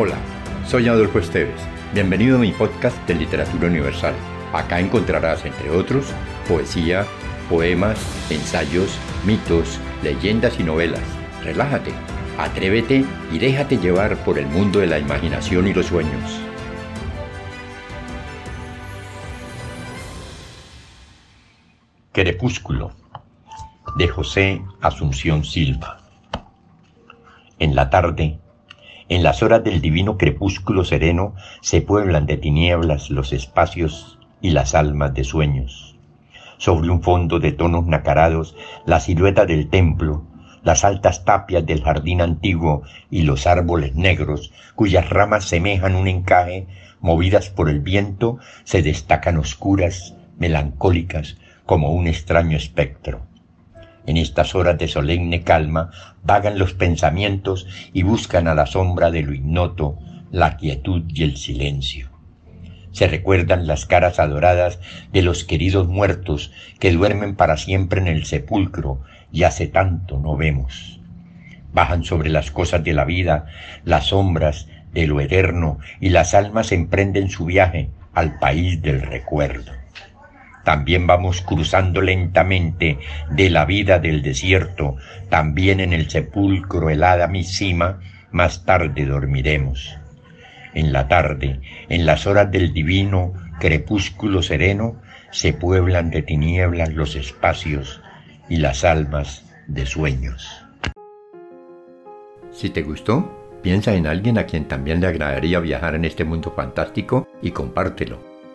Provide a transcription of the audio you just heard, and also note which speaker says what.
Speaker 1: Hola, soy Adolfo Esteves. Bienvenido a mi podcast de Literatura Universal. Acá encontrarás, entre otros, poesía, poemas, ensayos, mitos, leyendas y novelas. Relájate, atrévete y déjate llevar por el mundo de la imaginación y los sueños. Crepúsculo de José Asunción Silva. En la tarde, en las horas del divino crepúsculo sereno se pueblan de tinieblas los espacios y las almas de sueños. Sobre un fondo de tonos nacarados, la silueta del templo, las altas tapias del jardín antiguo y los árboles negros, cuyas ramas semejan un encaje, movidas por el viento, se destacan oscuras, melancólicas, como un extraño espectro. En estas horas de solemne calma vagan los pensamientos y buscan a la sombra de lo ignoto la quietud y el silencio. Se recuerdan las caras adoradas de los queridos muertos que duermen para siempre en el sepulcro y hace tanto no vemos. Bajan sobre las cosas de la vida las sombras de lo eterno y las almas emprenden su viaje al país del recuerdo. También vamos cruzando lentamente de la vida del desierto, también en el sepulcro helada misima, más tarde dormiremos. En la tarde, en las horas del divino crepúsculo sereno, se pueblan de tinieblas los espacios y las almas de sueños. Si te gustó, piensa en alguien a quien también le agradaría viajar en este mundo fantástico y compártelo.